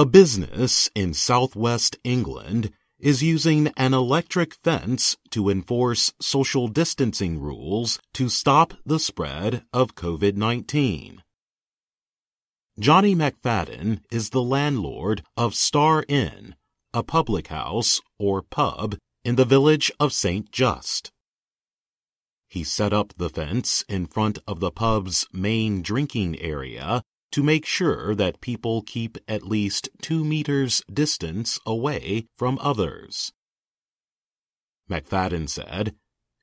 A business in southwest England is using an electric fence to enforce social distancing rules to stop the spread of COVID 19. Johnny McFadden is the landlord of Star Inn, a public house or pub in the village of St. Just. He set up the fence in front of the pub's main drinking area to make sure that people keep at least two meters distance away from others. McFadden said,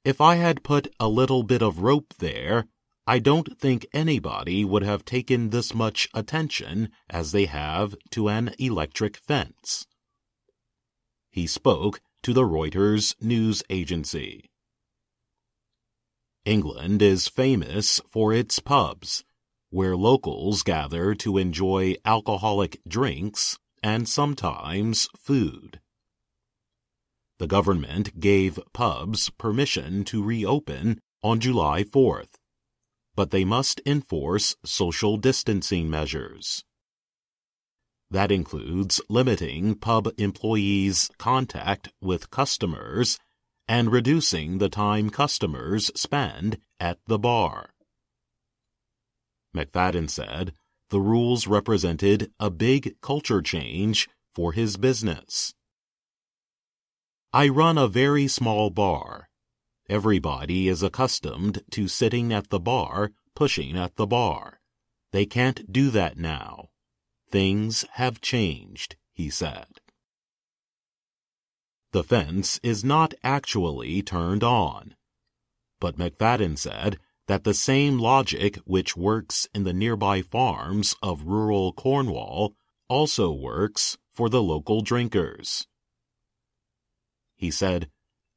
If I had put a little bit of rope there, I don't think anybody would have taken this much attention as they have to an electric fence. He spoke to the Reuters news agency. England is famous for its pubs where locals gather to enjoy alcoholic drinks and sometimes food. The government gave pubs permission to reopen on July 4th, but they must enforce social distancing measures. That includes limiting pub employees' contact with customers and reducing the time customers spend at the bar. McFadden said the rules represented a big culture change for his business. I run a very small bar. Everybody is accustomed to sitting at the bar, pushing at the bar. They can't do that now. Things have changed, he said. The fence is not actually turned on. But McFadden said that the same logic which works in the nearby farms of rural Cornwall also works for the local drinkers. He said,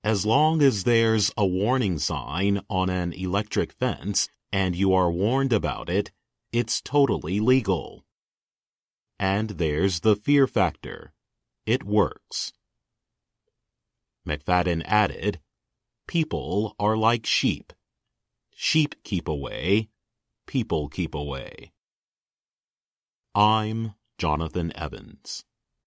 as long as there's a warning sign on an electric fence and you are warned about it, it's totally legal. And there's the fear factor. It works. McFadden added, People are like sheep. Sheep keep away, people keep away. I'm Jonathan Evans.